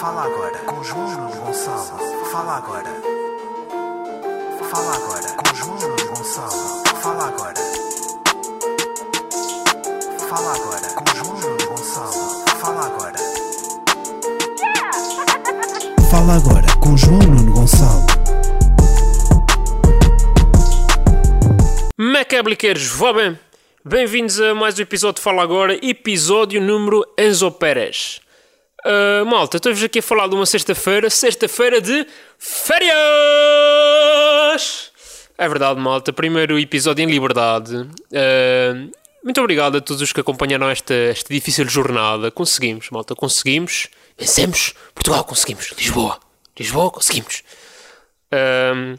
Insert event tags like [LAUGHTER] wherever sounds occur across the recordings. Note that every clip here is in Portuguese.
Fala agora com João Nuno Gonçalo. Fala agora. Fala agora com João Nuno Gonçalo. Fala agora. Fala agora com João Nuno Gonçalo. Fala agora. Fala agora com João Nuno Gonçalo. Macabliqueiros, vá bem. Bem-vindos a mais um episódio de Fala Agora, episódio número Enzo Pérez. Uh, malta, estou-vos aqui a falar de uma sexta-feira, sexta-feira de férias! É verdade, malta, primeiro episódio em liberdade. Uh, muito obrigado a todos os que acompanharam esta, esta difícil jornada. Conseguimos, malta, conseguimos. Vencemos! Portugal, conseguimos! Lisboa! Lisboa, conseguimos! Uh,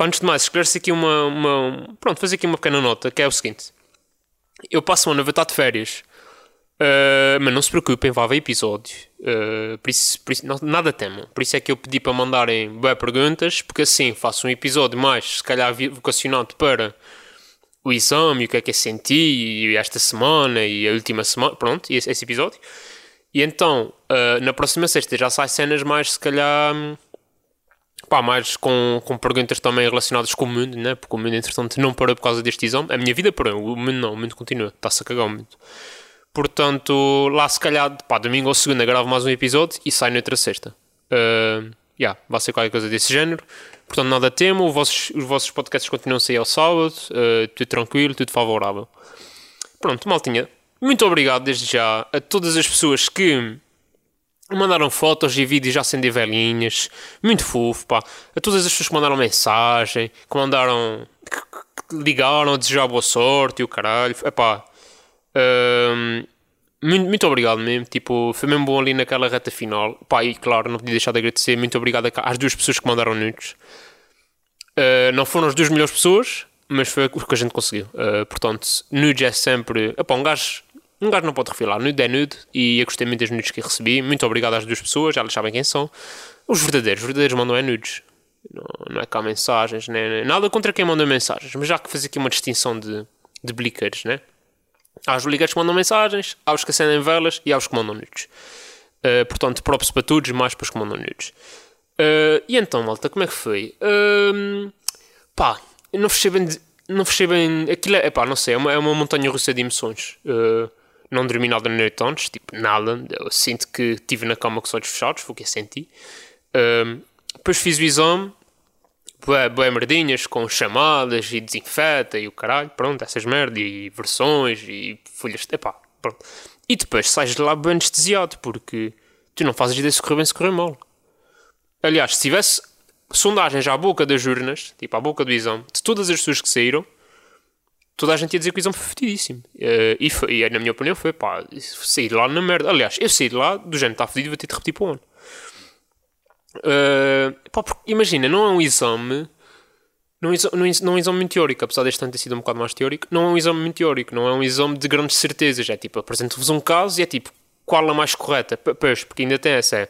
antes de mais, esclarecer aqui uma, uma, Pronto, fazer aqui uma pequena nota, que é o seguinte. Eu passo uma noite de férias. Uh, mas não se preocupem, vai haver episódio. Uh, por isso, por isso não, nada temam. Por isso é que eu pedi para mandarem boas perguntas, porque assim faço um episódio mais, se calhar, vocacionado para o exame, o que é que eu senti, esta semana e a última semana. Pronto, esse, esse episódio. E então, uh, na próxima sexta já sai cenas mais, se calhar. Pá, mais com, com perguntas também relacionadas com o mundo, né? Porque o mundo, entretanto, não parou por causa deste exame. A minha vida parou, o mundo não, o mundo continua. Está-se a cagar o mundo. Portanto, lá se calhar, pá, domingo ou segunda gravo mais um episódio e sai noutra sexta. Uh, yeah, vai ser qualquer coisa desse género. Portanto, nada temo. Os vossos, os vossos podcasts continuam a sair ao sábado. Uh, tudo tranquilo, tudo favorável. Pronto, maltinha. Muito obrigado desde já a todas as pessoas que mandaram fotos e vídeos já acender velhinhas. Muito fofo, pá. A todas as pessoas que mandaram mensagem, que mandaram. que, que ligaram a desejar boa sorte e o caralho. É pá muito, muito obrigado mesmo. Tipo, foi mesmo bom ali naquela reta final. Pá, e claro, não podia deixar de agradecer. Muito obrigado às duas pessoas que mandaram nudes. Uh, não foram as duas melhores pessoas, mas foi o que a gente conseguiu. Uh, portanto, nudes é sempre. Epá, um gajo. Um gajo não pode refilar, nude é nude e eu gostei muito das nudes que recebi. Muito obrigado às duas pessoas, elas sabem quem são. Os verdadeiros, os verdadeiros mandam é nudes. Não, não é cá mensagens, nem, nada contra quem manda mensagens, mas já que fazer aqui uma distinção de, de blickers, né? Há os ligados que mandam mensagens, há os que acendem velas e há os que mandam nudes. Uh, portanto, próprios para todos, mais para os que mandam nudes. Uh, e então, malta, como é que foi? Uh, pá, não fechei bem. Não fechei bem. Aquilo é, pá, não sei, é uma, é uma montanha russa de emoções. Uh, não dormi nada na noite antes, tipo, nada. Eu sinto que estive na cama com os olhos fechados, foi o que eu senti. depois fiz o exame, bué, merdinhas com chamadas e desinfeta e o caralho, pronto, essas merdas e versões e folhas, epá, pronto. E depois sais de lá bem anestesiado porque tu não fazes ideia se correu bem, se correu mal. Aliás, se tivesse sondagens à boca das urnas, tipo à boca do exame, de todas as pessoas que saíram, toda a gente ia dizer que o exame foi fedidíssimo. Uh, e, foi, e na minha opinião foi, pá, saí de lá na merda. Aliás, eu saí de lá do género, está fedido, vou ter de repetir para o ano. Uh, pá, imagina, não é um exame. Não é, é um exame muito teórico, apesar deste ter sido um bocado mais teórico. Não é um exame muito teórico, não é um exame de grandes certezas. É tipo, apresento-vos um caso e é tipo, qual a mais correta? Pois, porque ainda tem essa. É,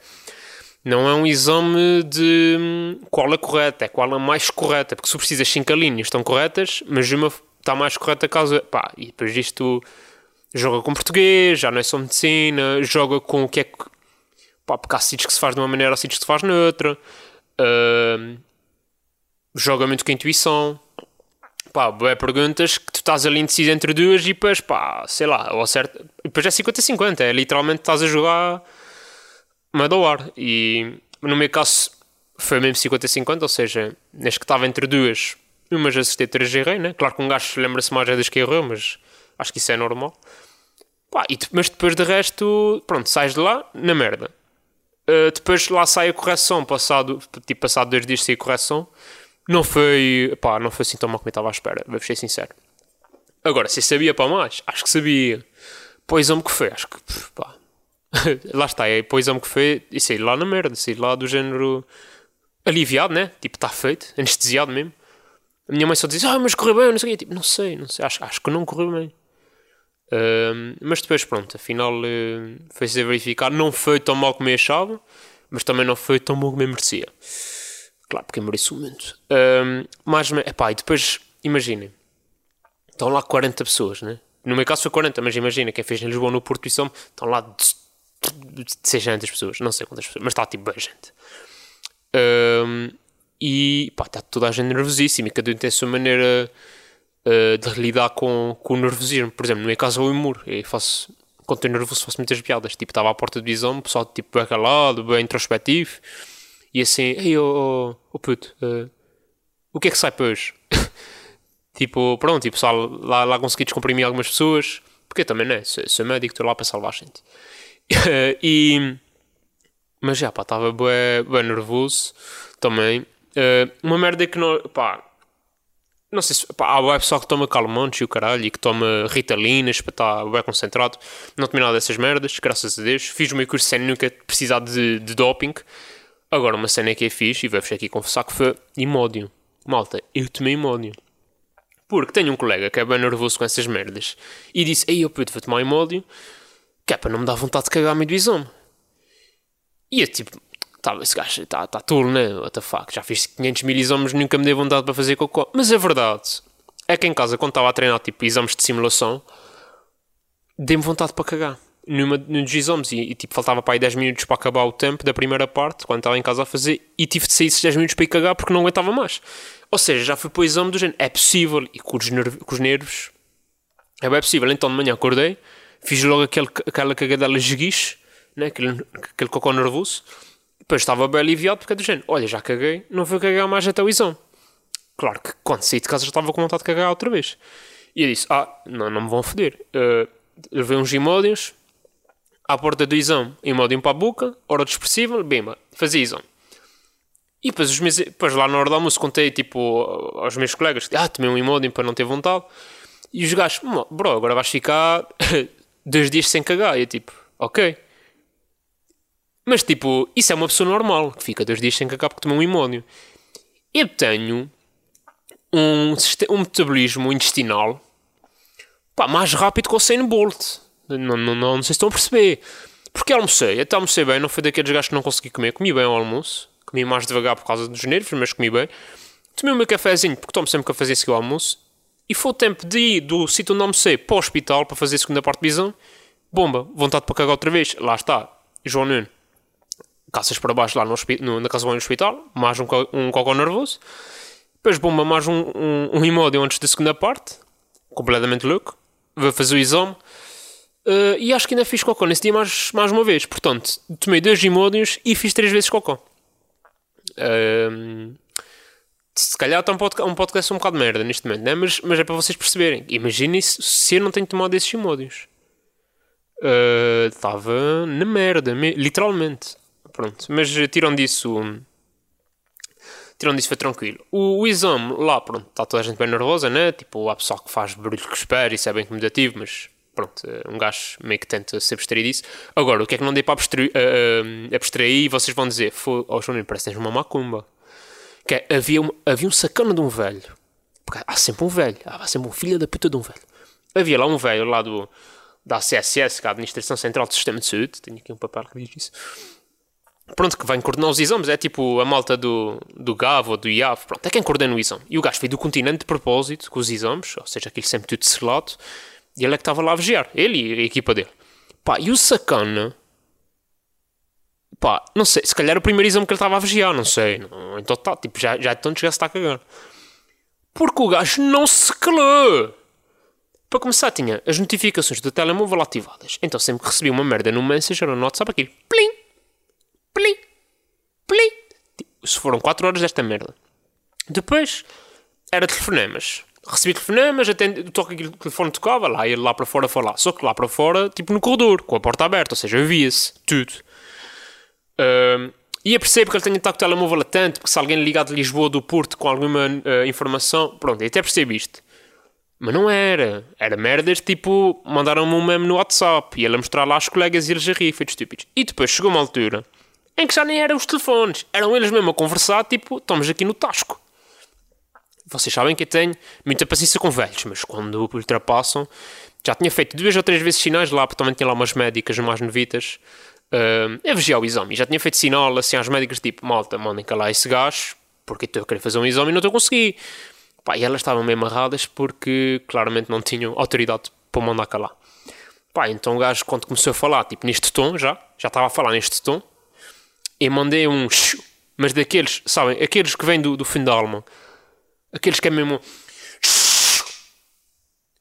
não é um exame de hum, qual a correta, é qual a mais correta. Porque se precisas 5 linhas estão corretas, mas uma está mais correta caso. Pá, e depois disto joga com português, já não é só medicina, joga com o que é que Pá, porque há sítios que se faz de uma maneira, há sítios que se faz noutra. Uh, joga muito com a intuição. Pá, é perguntas que tu estás ali indeciso entre duas e depois, pá, sei lá, ou certo. E depois é 50-50, é literalmente estás a jogar manda. E no meu caso foi mesmo 50-50, ou seja, neste que estava entre duas, uma já acertei, três errei, né? Claro que um gajo lembra-se mais das que errou, mas acho que isso é normal. Pá, e, mas depois de resto, pronto, sais de lá na merda. Uh, depois lá sai a correção, passado, tipo, passado dois dias sem correção. Não foi, pá, não foi assim tão mal como estava à espera, vou ser sincero. Agora, se sabia para mais, acho que sabia. Pois o que foi, acho que, pá. [LAUGHS] lá está, é pois o que foi, e saí lá na merda, saí lá do género aliviado, né? Tipo, está feito, anestesiado mesmo. A minha mãe só diz, ah, mas correu bem, não sei o quê. Tipo, não sei, não sei, acho, acho que não correu bem. Uh, mas depois, pronto, afinal uh, foi-se a verificar. Não foi tão mal como eu achava, mas também não foi tão bom como eu merecia. Claro, porque eu mereço muito. Uh, mas, epá, e depois, imaginem, estão lá 40 pessoas, né? No meu caso foi 40, mas imagina, quem fez em Lisboa, no Porto e São, estão lá de 600 pessoas, não sei quantas pessoas, mas está tipo bem gente. Um, e pá, está toda a gente nervosíssima e cada um tem a sua maneira uh, de lidar com, com o nervosismo. Por exemplo, no meu caso, eu humor. Eu faço, quando estou nervoso, faço muitas piadas. Tipo, estava à porta do exame, o pessoal tipo, bem calado, bem introspectivo. E assim, ei, ô oh, oh, puto, uh, o que é que sai para hoje? [LAUGHS] tipo, pronto, e o pessoal lá, lá consegui descomprimir algumas pessoas. Porque também, né? Sou, sou médico, estou lá para salvar a gente. [LAUGHS] e. Mas já, pá, estava bem, bem nervoso também. Uh, uma merda que não. pá. Não sei se. Pá, há pessoal que toma calmantes e o caralho e que toma ritalinas para estar bem concentrado. Não tomei nada dessas merdas, graças a Deus. Fiz o meu curso sem nunca precisar de, de doping. Agora, uma cena que é fixe, e vou-vos aqui confessar que foi imódio. Malta, eu tomei imódio. Porque tenho um colega que é bem nervoso com essas merdas e disse: Ei, eu puto, vou tomar imódio que é para não me dar vontade de cagar a do exame. E eu tipo, tá, esse gajo está tá tolo, né? What the fuck? Já fiz 500 mil exames nunca me dei vontade para fazer cocô. Mas a verdade é que em casa, quando estava a treinar tipo exames de simulação, dei-me vontade para cagar. Numa, num dos exames e, e, tipo faltava para aí 10 minutos para acabar o tempo da primeira parte quando estava em casa a fazer e tive de sair esses 10 minutos para ir cagar porque não aguentava mais ou seja, já fui para o exame do género é possível e com os, nerv com os nervos é bem possível, então de manhã acordei fiz logo aquele, aquela cagadela esguiche, né? aquele, aquele cocô nervoso. Depois estava bem aliviado porque é do género, olha, já caguei, não vou cagar mais até o exame. Claro que quando saí de casa já estava com vontade de cagar outra vez. E eu disse, ah, não, não me vão foder. Uh, levei uns imódios, à porta do exame, imódio para a boca, hora de expressiva, bimba, fazia exame. E depois, os meus, depois lá na hora do almoço contei tipo aos meus colegas, ah, tomei um imódio para não ter vontade. E os gajos, bro, agora vais ficar [LAUGHS] dois dias sem cagar. E eu tipo, ok. Mas tipo, isso é uma pessoa normal que fica dois dias sem cagar porque tomou um imónio. Eu tenho um, um metabolismo intestinal pá, mais rápido que o Usain Bolt. Não, não, não, não sei se estão a perceber. Porque almocei, até almocei bem, não foi daqueles gajos que não consegui comer. Comi bem ao almoço, comi mais devagar por causa dos nervos, mas comi bem. Tomei o meu cafezinho, porque tomo sempre cafezinho seguir ao almoço. E foi o tempo de ir do sítio onde almocei para o hospital para fazer a segunda parte de visão. Bomba, vontade para cagar outra vez. Lá está, João Nuno. Caças para baixo lá no, no, na casa do hospital, mais um, um cocô nervoso. Depois, bomba, mais um, um, um imódio antes da segunda parte. Completamente louco. Vou fazer o exame. Uh, e acho que ainda fiz cocô nesse dia mais, mais uma vez. Portanto, tomei dois imódios e fiz três vezes cocô. Uh, se calhar está um podcast, um podcast um bocado de merda neste momento, né? mas, mas é para vocês perceberem. Imaginem se, se eu não tenho tomado esses imódios. Uh, estava na merda, literalmente. Pronto, mas tirando disso. Tirando disso foi tranquilo. O, o exame lá, pronto, está toda a gente bem nervosa, né? Tipo, há pessoal que faz barulho que espera, isso é bem incomodativo, mas pronto, um gajo meio que tenta se abstrair disso. Agora, o que é que não dei para abstrair, uh, uh, abstrair e vocês vão dizer, oh João, parece que tens uma macumba. Que é, havia, havia um sacana de um velho. Porque há sempre um velho. Há sempre um filho da puta de um velho. Havia lá um velho lá do, da CSS, que é a Administração Central do Sistema de Saúde. Tenho aqui um papel que diz isso. Pronto, que vem coordenar os exames. É tipo a malta do, do GAV ou do IAV. Pronto, é quem coordena o exame. E o gajo veio do continente de propósito com os exames. Ou seja, aquilo sempre tudo selado. E ele é que estava lá a vigiar. Ele e a equipa dele. Pá, e o sacana Pá, não sei, se calhar o primeiro exame que ele estava a vigiar, não sei. Não, então tá, tipo, já, já então já se está a cagar. Porque o gajo não se calou. Para começar, tinha as notificações do telemóvel ativadas. Então sempre que recebia uma merda no Messenger ou no WhatsApp, aquilo plim, plim, plim. Se foram 4 horas desta merda. Depois, era telefonemas. Recebi telefonemas, atende, aquele telefone tocava, lá ia lá para fora falar. Só que lá para fora, tipo no corredor, com a porta aberta, ou seja, via-se tudo. Uh, e percebo que ele estado com o telemóvel latente, porque se alguém ligar de Lisboa do Porto com alguma uh, informação, pronto, eu até percebo isto. Mas não era. Era merdas tipo, mandaram-me um meme no WhatsApp e ele a mostrar lá aos colegas e eles a rir, feitos estúpidos. E depois chegou uma altura em que já nem eram os telefones, eram eles mesmo a conversar, tipo, estamos aqui no Tasco. Vocês sabem que eu tenho muita paciência com velhos, mas quando ultrapassam, já tinha feito duas ou três vezes sinais lá, porque também tinha lá umas médicas mais novitas uh, a vigiar o exame. Já tinha feito sinal assim às médicas, tipo, malta, mandem calar esse gajo, porque estou a querer fazer um exame e não estou a conseguir. Pá, e elas estavam meio amarradas porque claramente não tinham autoridade para mandar calar. Pá, então o gajo, quando começou a falar, tipo, neste tom já, já estava a falar neste tom, e mandei um mas daqueles, sabem, aqueles que vêm do, do fim da alma, aqueles que é mesmo.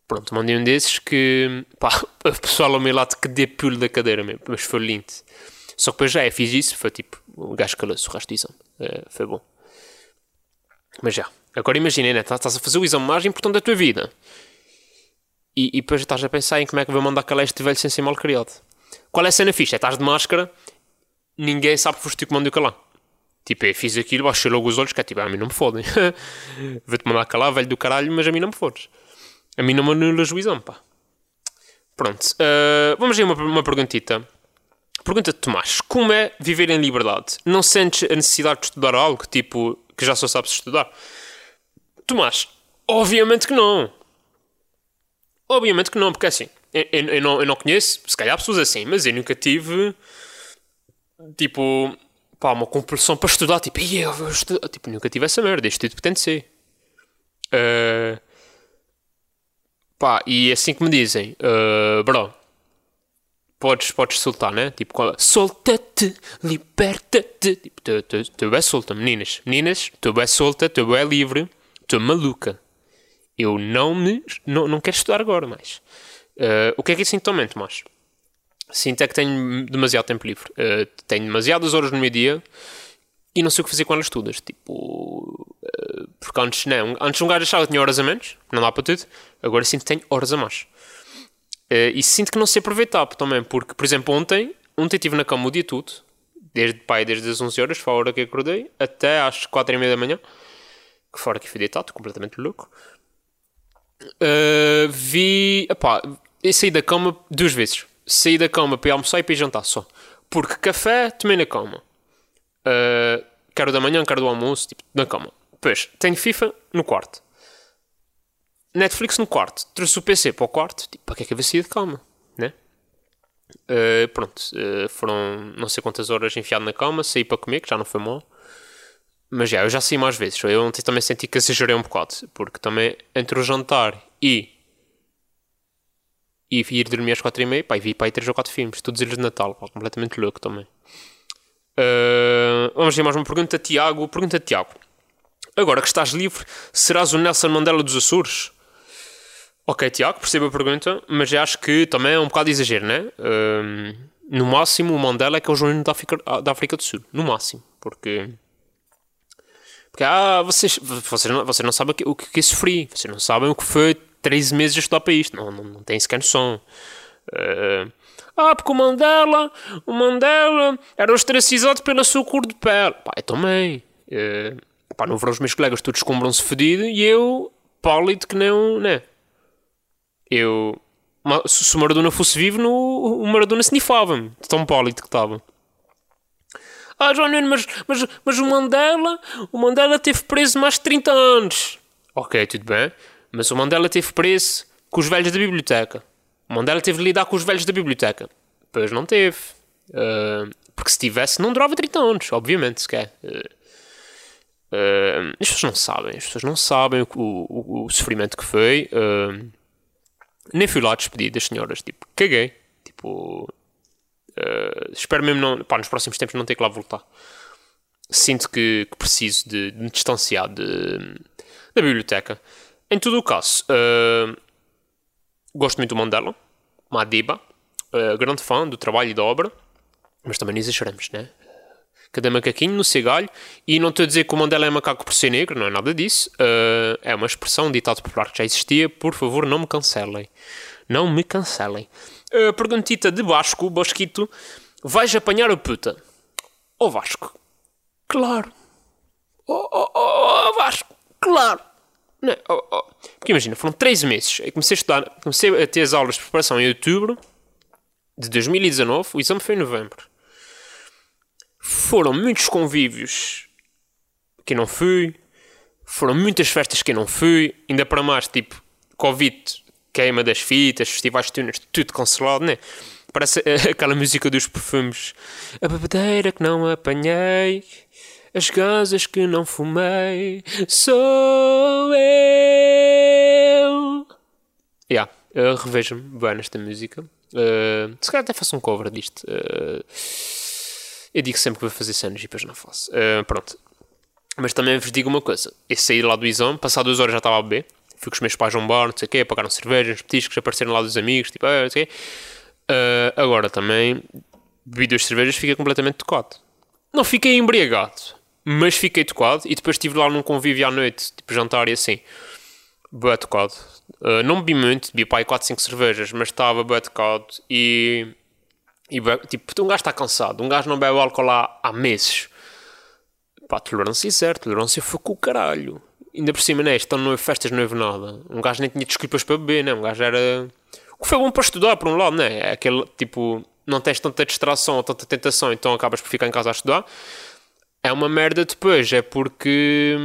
Pronto, mandei um desses que, pá, [LAUGHS] o pessoal ao meu lado que dê pulo da cadeira mesmo, mas foi lindo. Só que depois já é, fiz isso, foi tipo, o gajo calou-se o resto Eh, foi bom. Mas já, agora imagina, né, estás a fazer o exame mais importante da tua vida. E, e depois estás a pensar em como é que vou mandar calar este velho sem ser mal criado. Qual é a cena fixa? É estás de máscara, ninguém sabe que foste tu que calar. Tipo, eu fiz aquilo, baixei logo os olhos, que é tipo, a mim não me fodem. [LAUGHS] Vou-te mandar calar, velho do caralho, mas a mim não me fodes. A mim não me anulas o exame, pá. Pronto, uh, vamos aí uma, uma perguntita. Pergunta de Tomás: Como é viver em liberdade? Não sentes a necessidade de estudar algo, tipo, que já só sabes estudar? Tomás, obviamente que não. Obviamente que não, porque assim, eu, eu- eu não, eu não conheço, se calhar pessoas assim, mas eu nunca tive, tipo, pá, uma compulsão para estudar, tipo, "Ih, eu vou estudar. Tipo, nunca tive essa merda, isto tudo pretende ser. Uh, pá, e assim que me dizem, uh, bro, podes, podes soltar, né? Tipo, é? Solta-te, liberta-te. Tipo, tu, tu, tu é solta, meninas. Meninas, tu é solta, tu é livre, tu é maluca. Eu não me. Não, não quero estudar agora mais. Uh, o que é que eu sinto também, Tomás? Sinto é que tenho demasiado tempo livre. Uh, tenho demasiadas horas no meu dia e não sei o que fazer elas todas. Tipo. uh, porque antes, não. Antes um gajo achava que tinha horas a menos, não dá para tudo. Agora sinto que tenho horas a mais. Uh, e sinto que não sei aproveitar também, porque, por exemplo, ontem, ontem estive na cama o dia todo, desde, pai, desde as 11 horas, foi a hora que acordei, até às 4 e meia da manhã, que fora que fui deitado, completamente louco. Uh, vi. Eu saí da cama duas vezes. Saí da cama para ir almoçar e para ir jantar só. Porque café tomei na cama. Uh, quero da manhã, quero do almoço, tipo, na cama. Depois, tenho FIFA no quarto. Netflix no quarto. Trouxe o PC para o quarto. Tipo, para que é que eu sair de cama? Né? Uh, pronto. uh, foram não sei quantas horas enfiado na cama. Saí para comer, que já não foi mal. Mas já, eu já saí mais vezes. Eu ontem também senti que exagerei um bocado. Porque também entre o jantar e. e ir dormir às 4 e meia, pá, e vi para aí 3 ou 4 filmes. Todos eles de Natal, pá, completamente louco também. Uh, vamos ver mais uma pergunta, Tiago. Pergunta Tiago. Agora que estás livre, serás o Nelson Mandela dos Açores? Ok, Tiago, percebo a pergunta, mas acho que também é um bocado de exagero, né? Uh, no máximo, o Mandela é que é o João da África, da África do Sul. No máximo. Porque. Porque, ah, vocês, vocês, não, vocês não sabem o que, o que eu sofri. Vocês não sabem o que foi 13 meses a estudar para isto. Não, não, não têm sequer noção. Uh, ah, porque o Mandela, o Mandela era ostracizado pela sua cor de pele. Pá, eu também. Uh, pá, no verão os meus colegas todos escombram-se fedido e eu, pálido que um, né? Eu, se o Maradona fosse vivo, no, o Maradona snifava-me, de tão pálido que estava. Ah, João Nuno, mas, mas, mas o Mandela, o Mandela teve preso mais de 30 anos. Ok, tudo bem. Mas o Mandela teve preso com os velhos da biblioteca. O Mandela teve de lidar com os velhos da biblioteca. Pois não teve. Ah, porque se tivesse, não durava 30 anos, obviamente, sequer. Ah, ah, as pessoas não sabem. As pessoas não sabem o, o, o sofrimento que foi. Ah, nem fui lá despedir das senhoras. Tipo, caguei. Tipo, Uh, espero mesmo não, pá, nos próximos tempos não ter que lá voltar. Sinto que, que preciso de, de me distanciar de, da biblioteca. Em todo o caso, uh, gosto muito do Mandela, Madiba, uh, grande fã do trabalho e da obra, mas também não exageramos, né? Cada macaquinho no seu galho. E não estou a dizer que o Mandela é macaco por ser negro, não é nada disso. Uh, é uma expressão, um ditado popular que já existia. Por favor, não me cancelem. Não me cancelem. Uh, perguntita de Vasco, Bosquito. Vais apanhar a puta? Ó Vasco. Claro. Ó oh, oh, oh, Vasco. Claro. Não, oh, oh. Porque imagina, foram 3 meses. Eu comecei a estudar, comecei a ter as aulas de preparação em outubro de 2019. O exame foi em novembro. Foram muitos convívios que não fui. Foram muitas festas que não fui. Ainda para mais, tipo, Covid queima das fitas, festivais de tunas, tudo cancelado, né? Parece eh, [LAUGHS] aquela música dos perfumes. A bebedeira que não apanhei, as gansas que não fumei, sou eu. Yeah, revejo-me bem nesta música. Uh, se calhar até faço um cover disto. Uh, eu digo sempre que vou fazer cenas e depois não faço. Uh, pronto. Mas também vos digo uma coisa. Eu saí lá do exame, passado duas horas já estava a beber. Fui com os meus pais a um bar, não sei o quê, pagaram cervejas, petiscos, apareceram lá dos amigos, tipo, ah, não sei o quê. Agora também, bebi duas cervejas, fiquei completamente tocado. Não fiquei embriagado, mas fiquei tocado. E depois estive lá num convívio à noite, tipo jantar e assim. Boa tocado. Uh, não bebi muito, bebi aí 4, 5 cervejas, mas estava boa tocado e. E tipo, um gajo está cansado, um gajo não bebe álcool lá há meses. Pá, tolerância zero, tolerância foi com o caralho. Ainda por cima, né? Estão no festas, não houve nada. Um gajo nem tinha desculpas para beber, né? Um gajo era. O que foi bom para estudar, por um lado, né? É aquele tipo. Não tens tanta distração ou tanta tentação, então acabas por ficar em casa a estudar. É uma merda depois, é porque.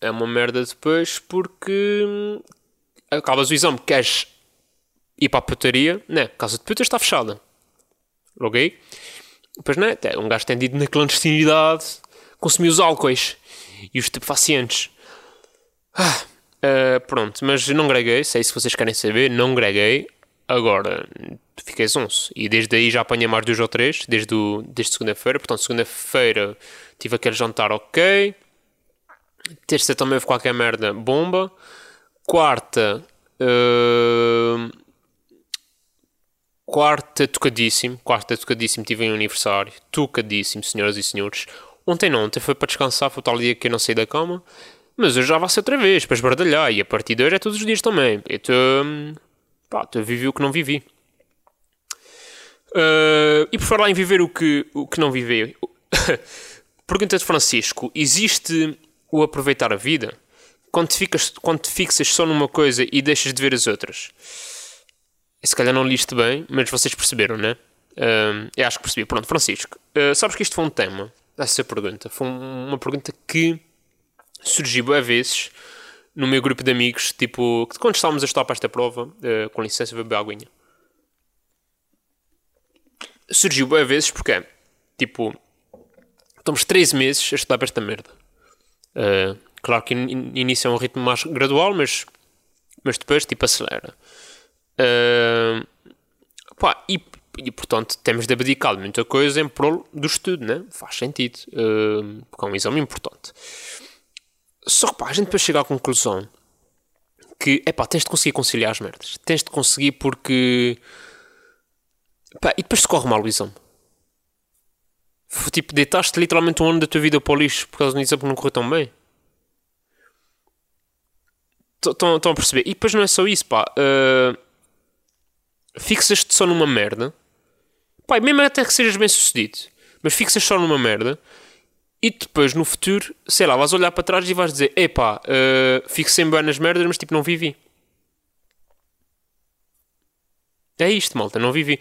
É uma merda depois porque. Acabas o exame, queres ir para a putaria, né? Casa de puta está fechada. Ok? Pois não é? Um gajo tem ido na clandestinidade consumir os álcoois e os estupefacientes. Ah, uh, pronto, mas não greguei. Sei se vocês querem saber, não greguei. Agora, fiquei zonço. E desde aí já apanhei mais dois ou três, desde, o, desde segunda-feira. Portanto, segunda-feira tive aquele jantar ok. Terça também houve qualquer merda, bomba. Quarta. Uh, Quarta, tocadíssimo. Quarta, tocadíssimo. Tive um aniversário. Tocadíssimo, senhoras e senhores. Ontem não, ontem foi para descansar. Foi o tal dia que eu não saí da cama. Mas hoje já vai ser outra vez, para esbardalhar. E a partir de hoje é todos os dias também. Estou. Pá, viver o que não vivi. Uh, e por falar em viver o que, o que não vivi. [LAUGHS] Pergunta de Francisco: existe o aproveitar a vida? Quando te, ficas, quando te fixas só numa coisa e deixas de ver as outras? se calhar não li isto bem, mas vocês perceberam, né? Uh, eu acho que percebi. Pronto, Francisco, uh, sabes que isto foi um tema, essa pergunta. Foi uma pergunta que surgiu a vezes no meu grupo de amigos, tipo, quando estávamos a estudar para esta prova, uh, com licença, beber aguinha. Surgiu a vezes porque, tipo, estamos 13 meses a estudar para esta merda. Uh, claro que in inicia um ritmo mais gradual, mas, mas depois, tipo, acelera. Uh, pá, e, e, portanto temos de abdicar de muita coisa em prol do estudo, né? Faz sentido, uh, porque é um exame importante. Só que pá, a gente depois chega à conclusão que é pá, tens de conseguir conciliar as merdas, tens de conseguir porque pá, e depois se corre mal o exame. Tipo, deitaste literalmente um ano da tua vida para o lixo por causa do exame que não correu tão bem. Estão a perceber? E depois não é só isso, pá. Uh, fixas-te só numa merda, pá, mesmo até que sejas bem sucedido, mas fixas só numa merda e depois no futuro, sei lá, vais olhar para trás e vais dizer: epá, uh, fixei-me bem nas merdas, mas tipo, não vivi. É isto, malta, não vivi.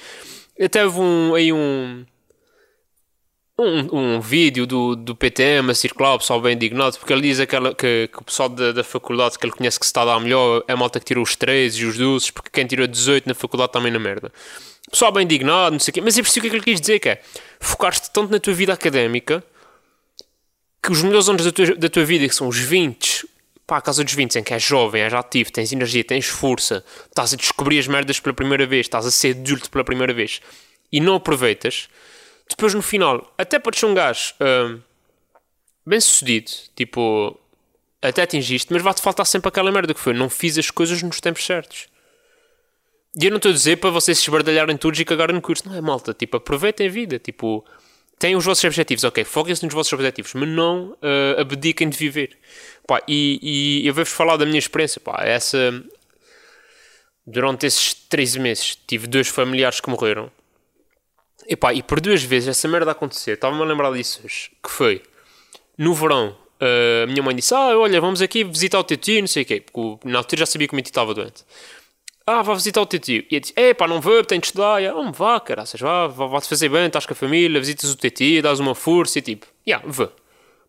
Até houve um, aí um, um, um vídeo do, do PTM a circular, o pessoal bem indignado, porque ele diz aquela, que, que o pessoal da, da faculdade que ele conhece que se está a dar melhor é a malta que tirou os 13 e os 12, porque quem tirou 18 na faculdade também na merda. O pessoal bem indignado, não sei o quê, mas eu percebi o que é que ele quis dizer, que é focar-te tanto na tua vida académica que os melhores anos da tua, da tua vida, que são os 20, pá, a casa dos 20, em que és jovem, és ativo, tens energia, tens força, estás a descobrir as merdas pela primeira vez, estás a ser adulto pela primeira vez e não aproveitas depois no final, até podes ser um gajo uh, bem sucedido, tipo, até atingiste, mas vai-te faltar sempre aquela merda que foi: não fiz as coisas nos tempos certos. E eu não estou a dizer para vocês se esbardalharem todos e cagarem no curso, não é malta, tipo, aproveitem a vida, tipo, têm os vossos objetivos, ok, foquem-se nos vossos objetivos, mas não uh, abdiquem de viver. Pá, e, e eu vou-vos falar da minha experiência, pá, essa. Durante esses 13 meses tive dois familiares que morreram Epá, e por duas vezes essa merda aconteceu, estava-me a lembrar disso hoje, que foi no verão, a minha mãe disse: Ah, olha, vamos aqui visitar o teu tio, não sei o quê, porque na altura já sabia que o meu tio estava doente. Ah, vá visitar o teu tio. E eu disse: Epá, não vou, tenho de estudar. E, oh, vá, caraças, vá, vá-te fazer bem, estás com a família, visitas o teu tio, dás uma força e tipo, já, yeah, vá.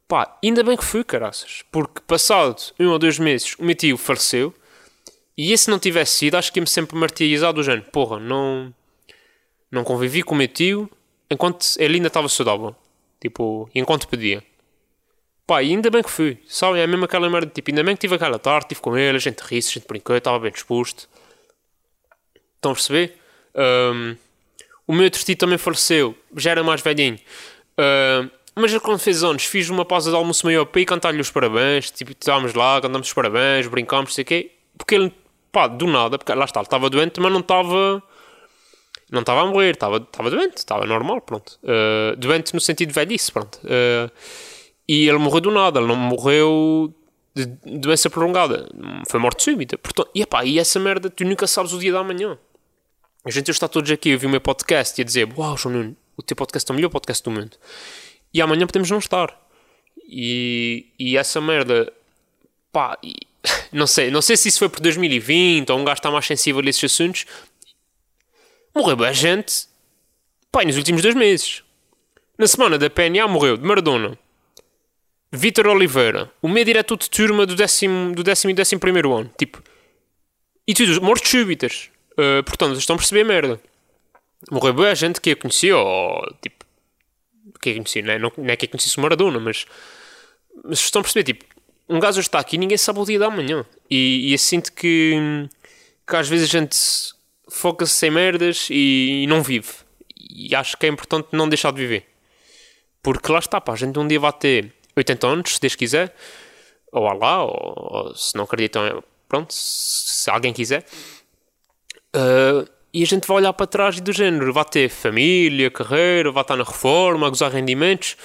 Pá, ainda bem que fui, caraças, porque passado um ou dois meses o meu tio faleceu e esse não tivesse sido, acho que ia-me sempre martirizado do género, porra, não não convivi com o meu tio enquanto ele ainda estava saudável. Tipo, enquanto podia. Pá, ainda bem que fui. Sabe, é mesmo aquela merda. Tipo, ainda bem que tive aquela tarde, estive com ele, a gente ri a gente brincou, estava bem disposto. Estão a perceber? Um, o meu tio também faleceu, já era mais velhinho. Uh, mas quando fez anos, fiz uma pausa de almoço maior para ir cantar-lhe os parabéns. Tipo, estávamos lá, cantamos os parabéns, brincámos, sei o quê. Porque ele, pá, do nada, porque lá está, ele estava doente, mas não estava. Não estava a morrer, estava, estava doente, estava normal, pronto. Uh, doente no sentido de velhice, pronto. Uh, e ele morreu do nada, ele não morreu de doença prolongada. Foi morte súbita. Portanto, e, epá, e essa merda, tu nunca sabes o dia da manhã. A gente está todos aqui a ouvir o meu podcast e a dizer: Uau, João Nuno, o teu podcast é o melhor podcast do mundo. E amanhã podemos não estar. E, e essa merda, pá, e, [LAUGHS] não sei, não sei se isso foi por 2020 ou um gajo está mais sensível a esses assuntos. Morreu bem gente, pá, nos últimos dois meses. Na semana da PNA morreu de Maradona, Vítor Oliveira, o meu diretor de turma do décimo, do décimo e décimo primeiro ano. Tipo, e tudo, mortes súbitas. Uh, portanto, vocês estão a perceber a merda. Morreu boa gente que eu conhecia, ou tipo, que eu conhecia, não é, não, não é que eu conhecesse o Maradona, mas, mas estão a perceber, tipo, um gajo está aqui e ninguém sabe o dia da manhã. E, e eu sinto que, que às vezes a gente foca-se sem merdas e, e, não vive. E acho que é importante não deixar de viver. Porque lá está, pá, a gente um dia vai ter 80 anos, se Deus quiser, ou lá, ou, ou se não acreditam, pronto, se alguém quiser. Uh, e a gente vai olhar para trás e do género, vai ter família, carreira, vai estar na reforma, a gozar rendimentos.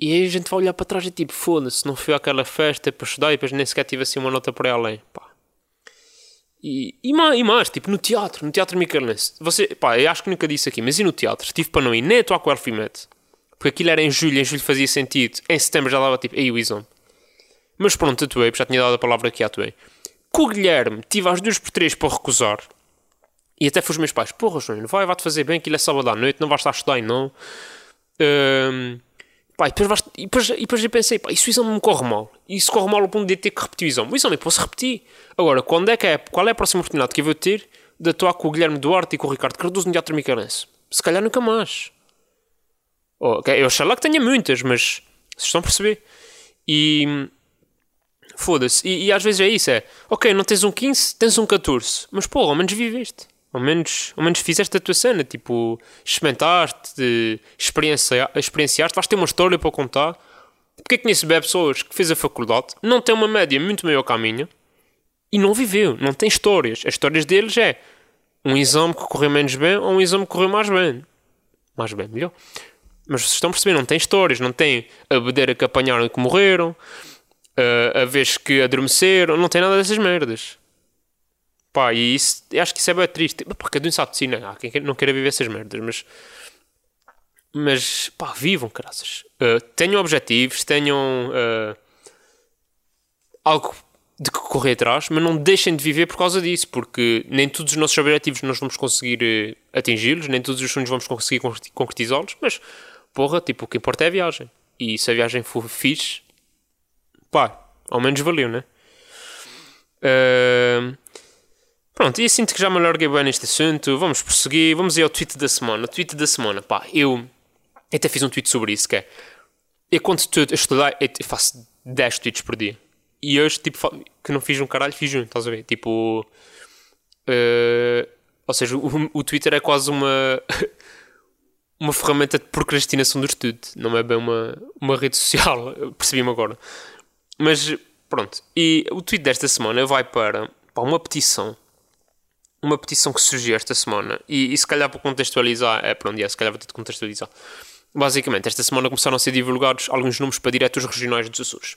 E aí a gente vai olhar para trás e tipo, foda-se, não fui àquela festa para estudar e depois nem sequer tive assim uma nota para além. Pá. E, e, mais, e mais, tipo, no teatro, no teatro Micaelense. Você, pá, eu acho que nunca disse aqui, mas e no teatro? Tive para não ir nem atuar com o Elfimet. Porque aquilo era em julho, em julho fazia sentido. Em setembro já dava tipo, ei, o. Mas pronto, atuei, já tinha dado a palavra que atuei. Com o Guilherme, tive às duas por três para recusar. E até fui os meus pais, porra, João, vai, vai-te fazer bem, aquilo é sábado à noite, não vais estar a estudar não. Um, pá, e depois, vais, e, depois, e depois eu pensei, pá, se o exame me corre mal? E se corre mal ao ponto de ter que repetir o exame? O exame posso repetir. Agora, quando é que é, qual é a próxima oportunidade que eu vou ter de atuar com o Guilherme Duarte e com o Ricardo Cardoso no Teatro Micarense? Se calhar nunca mais. Oh, okay, eu sei lá que tenha muitas, mas vocês estão a perceber. E foda-se. E, e, às vezes é isso: é ok, não tens um 15, tens um 14, mas pô, ao menos viveste. Ao menos, ao menos fizeste a tua cena, tipo, experimentaste, experiencia, experienciaste, vais ter uma história para contar. Porque é que conheço bem pessoas que fez a faculdade, não tem uma média muito maior que a minha e não viveu, não tem histórias. As histórias deles é um exame que correu menos bem ou um exame que correu mais bem. Mais bem, melhor. Mas vocês estão a perceber, não tem histórias, não tem a bedeira que apanharam e que morreram, a, a vez que adormeceram, não tem nada dessas merdas. Pá, e isso, acho que isso é bem triste. Pá, cada um sabe de si, não. Há quem não queira viver essas merdas, mas. Mas, pá, vivam, graças. Uh, tenham objetivos, tenham uh, algo de que correr atrás, mas não deixem de viver por causa disso, porque nem todos os nossos objetivos nós vamos conseguir uh, atingi-los, nem todos os sonhos vamos conseguir concretizá-los, mas porra, tipo, o que importa é a viagem. E se a viagem for fixe, pá, ao menos valeu, né? Uh, pronto, e sinto que já me alarguei bem neste assunto. Vamos prosseguir, vamos ir ao tweet da semana. O tweet da semana, pá, eu até fiz um tweet sobre isso, que é eu quando tudo, eu estudar, eu faço 10 tweets por dia. E hoje, tipo, que não fiz um caralho, fiz um, estás a ver? Tipo, uh, ou seja, o, o Twitter é quase uma [LAUGHS] uma ferramenta de procrastinação do estudo, não é bem uma, uma rede social, [LAUGHS] percebi-me agora. Mas pronto, e o tweet desta semana vai para, para uma petição, uma petição que surgiu esta semana, e, e se calhar para contextualizar, é para onde é, se calhar vou ter de contextualizar. Basicamente, esta semana começaram a ser divulgados alguns números para diretores regionais dos Açores.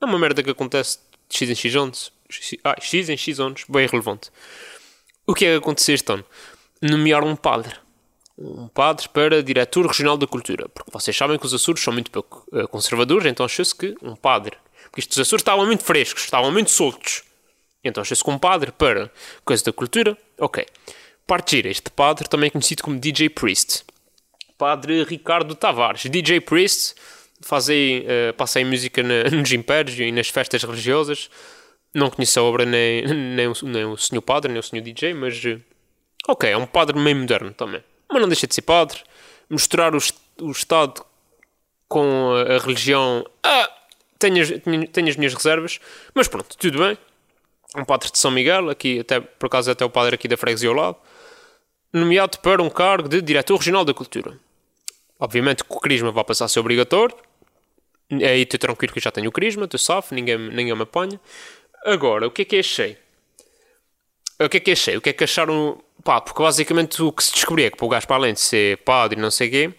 É uma merda que acontece de X em X anos, ah, X em X anos, bem relevante. O que é que aconteceu este ano? Nomearam um padre um padre para diretor regional da cultura. Porque vocês sabem que os Açores são muito pouco uh, conservadores, então achou-se que um padre. Porque estes Açores estavam muito frescos, estavam muito soltos. Então achou-se que um padre para coisa da cultura, ok. Partir este padre, também conhecido como DJ Priest. Padre Ricardo Tavares. DJ Priest, fazem, uh, passei música na, [LAUGHS] nos impérios e nas festas religiosas. Não conheço a obra nem, [LAUGHS] nem, o, nem o senhor padre, nem o senhor DJ, mas. Uh, ok, é um padre meio moderno também mas não deixa de ser padre. Misturar o, o Estado com a, religião, ah, tenho as, tenho as minhas reservas, mas pronto, tudo bem. um padre de São Miguel, aqui até por acaso até o padre aqui da freguesia ao lado, nomeado para um cargo de diretor regional da cultura. Obviamente que o crisma vai passar a ser obrigatório. Aí estou tranquilo que eu já tenho o crisma, estou safo, ninguém, ninguém me apanha. Agora, o que é que achei? O que é que achei? O que é que acharam? Pá, porque basicamente o que se descobriu é que para o gajo, para além de ser padre e não sei o quê,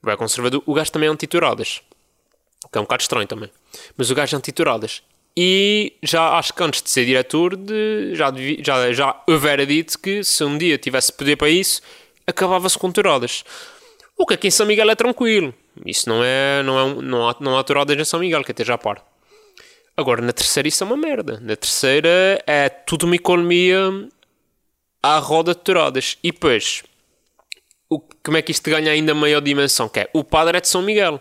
vai conservador, o gajo também é antituradas. Que é um bocado estranho também. Mas o gajo é antituradas. E já acho que antes de ser diretor, de, já, já, já houvera dito que se um dia tivesse poder para isso, acabava-se com touradas. O que aqui em São Miguel é tranquilo. Isso não é. Não, é, não, há, não há touradas em São Miguel, que até já par. Agora, na terceira, isso é uma merda. Na terceira é tudo uma economia à roda de touradas. E depois, o, como é que isto ganha ainda maior dimensão? Que é o padre é de São Miguel.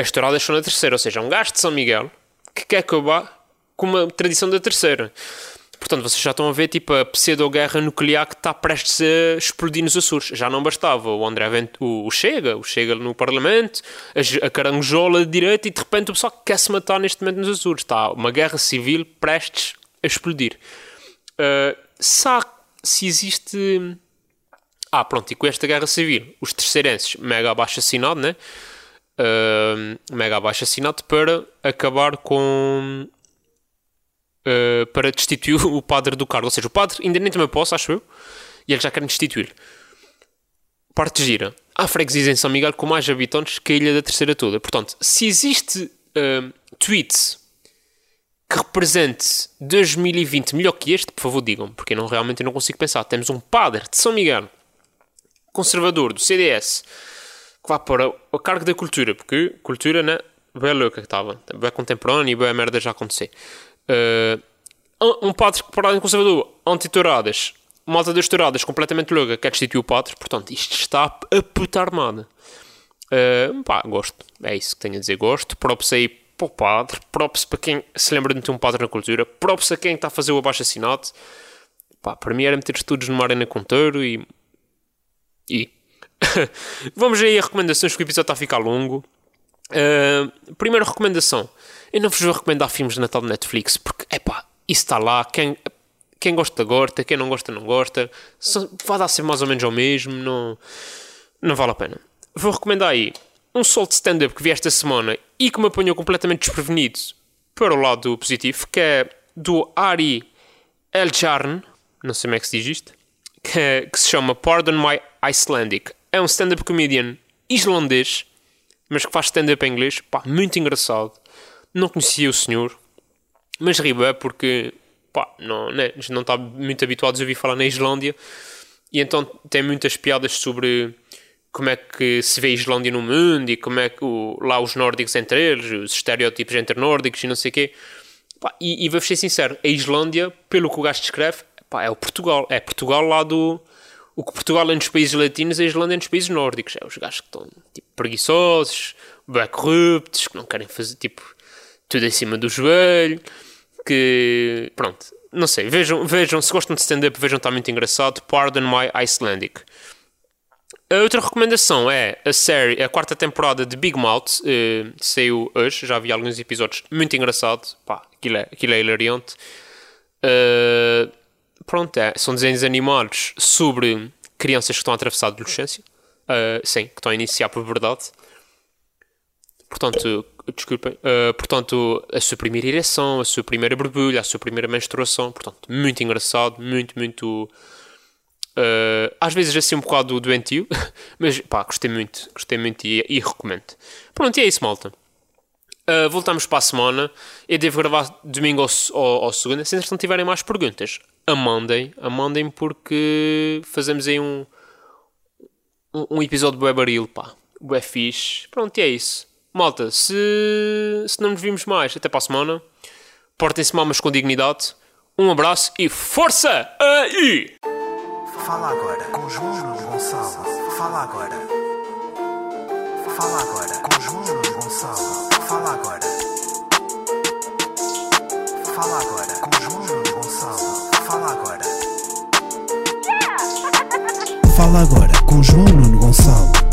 As touradas são na terceira, ou seja, um gajo de São Miguel que quer acabar com uma tradição da terceira. Portanto, vocês já estão a ver tipo, a pseudo-guerra nuclear que está prestes a explodir nos Açores. Já não bastava o André o, Chega, o Chega no Parlamento, a, a carangola de direita e de repente o pessoal quer se matar neste momento nos Açores. Está uma guerra civil prestes a explodir. Uh, sabe se existe. Ah, pronto, e com esta guerra civil, os terceirenses, mega abaixo assinado, né? Uh, mega abaixo assinado para acabar com uh, para destituir [LAUGHS] o padre do cargo. Ou seja, o padre ainda nem tem posse, acho eu, e eles já querem destituir. Parte gira. Há freguesias em São Miguel com mais habitantes que a Ilha da Terceira toda. Portanto, se existe uh, tweet que represente 2020 melhor que este, por favor digam, porque eu não, realmente eu não consigo pensar. Temos um padre de São Miguel, conservador do CDS, que vai para a cargo da cultura, porque cultura, né? Bem louca que estava, bem contemporânea e bem merda já acontecer. Uh, um padre que, para conservador, anti-touradas, malta das touradas completamente louca, quer destituir o padre. Portanto, isto está a puta armada. Uh, pá, gosto. É isso que tenho a dizer. Gosto. Props aí para o padre. Props para quem se lembra de ter um padre na cultura. Props a quem está a fazer o abaixo-assinado. Pá, para mim era meter estudos numa arena conteiro e... E... [COUGHS] Vamos aí a recomendações, que o episódio está a ficar longo. Uh, primeira recomendação. Eu não vos vou recomendar filmes de Natal de Netflix porque, é pá, isso está lá. Quem, quem gosta, gosta. Quem não gosta, não gosta. Vai dar ser mais ou menos ao mesmo. Não, não vale a pena. Vou recomendar aí um solo de stand-up que vi esta semana e que me apanhou completamente desprevenido para o lado positivo, que é do Ari Eljarn, não sei como é que se diz isto, que, que se chama Pardon My Icelandic. É um stand-up comedian islandês, mas que faz stand-up em inglês, pá, muito engraçado não conhecia o senhor, mas ri é porque pá, não, né, não está muito habituados a ouvir falar na Islândia e então tem muitas piadas sobre como é que se vê a Islândia no mundo e como é que o, lá os nórdicos entre eles, os estereótipos entre nórdicos e não sei o quê. Pá, e, e vou ser sincero, a Islândia, pelo que o gajo descreve, pá, é o Portugal. É Portugal lá do. O que Portugal é nos países latinos, a Islândia é nos países nórdicos. É os gajos que estão tipo, preguiçosos, corruptos, que não querem fazer tipo tudo em cima do joelho, que pronto, não sei, vejam, vejam se gostam de stand-up, vejam, está muito engraçado. Pardon My Icelandic. A outra recomendação é a série, a quarta temporada de Big Mouth, uh, saiu hoje, já vi alguns episódios, muito engraçado, pá, aquilo é, aquilo é hilariante. Uh, pronto, é, são desenhos animados sobre crianças que estão a atravessar a adolescência, uh, sim, que estão a iniciar por verdade. Portanto, desculpem, uh, portanto, a sua primeira ereção, a sua primeira borbulha, a sua primeira menstruação, portanto, muito engraçado, muito, muito. Uh, às vezes assim um bocado doentio, [LAUGHS] mas pá, gostei muito, gostei muito e, e recomendo. Pronto, e é isso, malta. Uh, voltamos para a semana. Eu devo gravar domingo ou, ou, ou segunda. Se não tiverem mais perguntas, amandem, amandem porque fazemos aí um, um, um episódio do Webaril, pá. Bué fixe. Pronto, e é isso. Malta, se, se não nos vimos mais até para a semana, portem-se mal, mas com dignidade. Um abraço e força aí! Fala agora com João Nuno Gonçalo. Fala agora. Fala agora com João Nuno Gonçalo. Fala agora. Fala agora com Fala agora com João Nuno Gonçalo.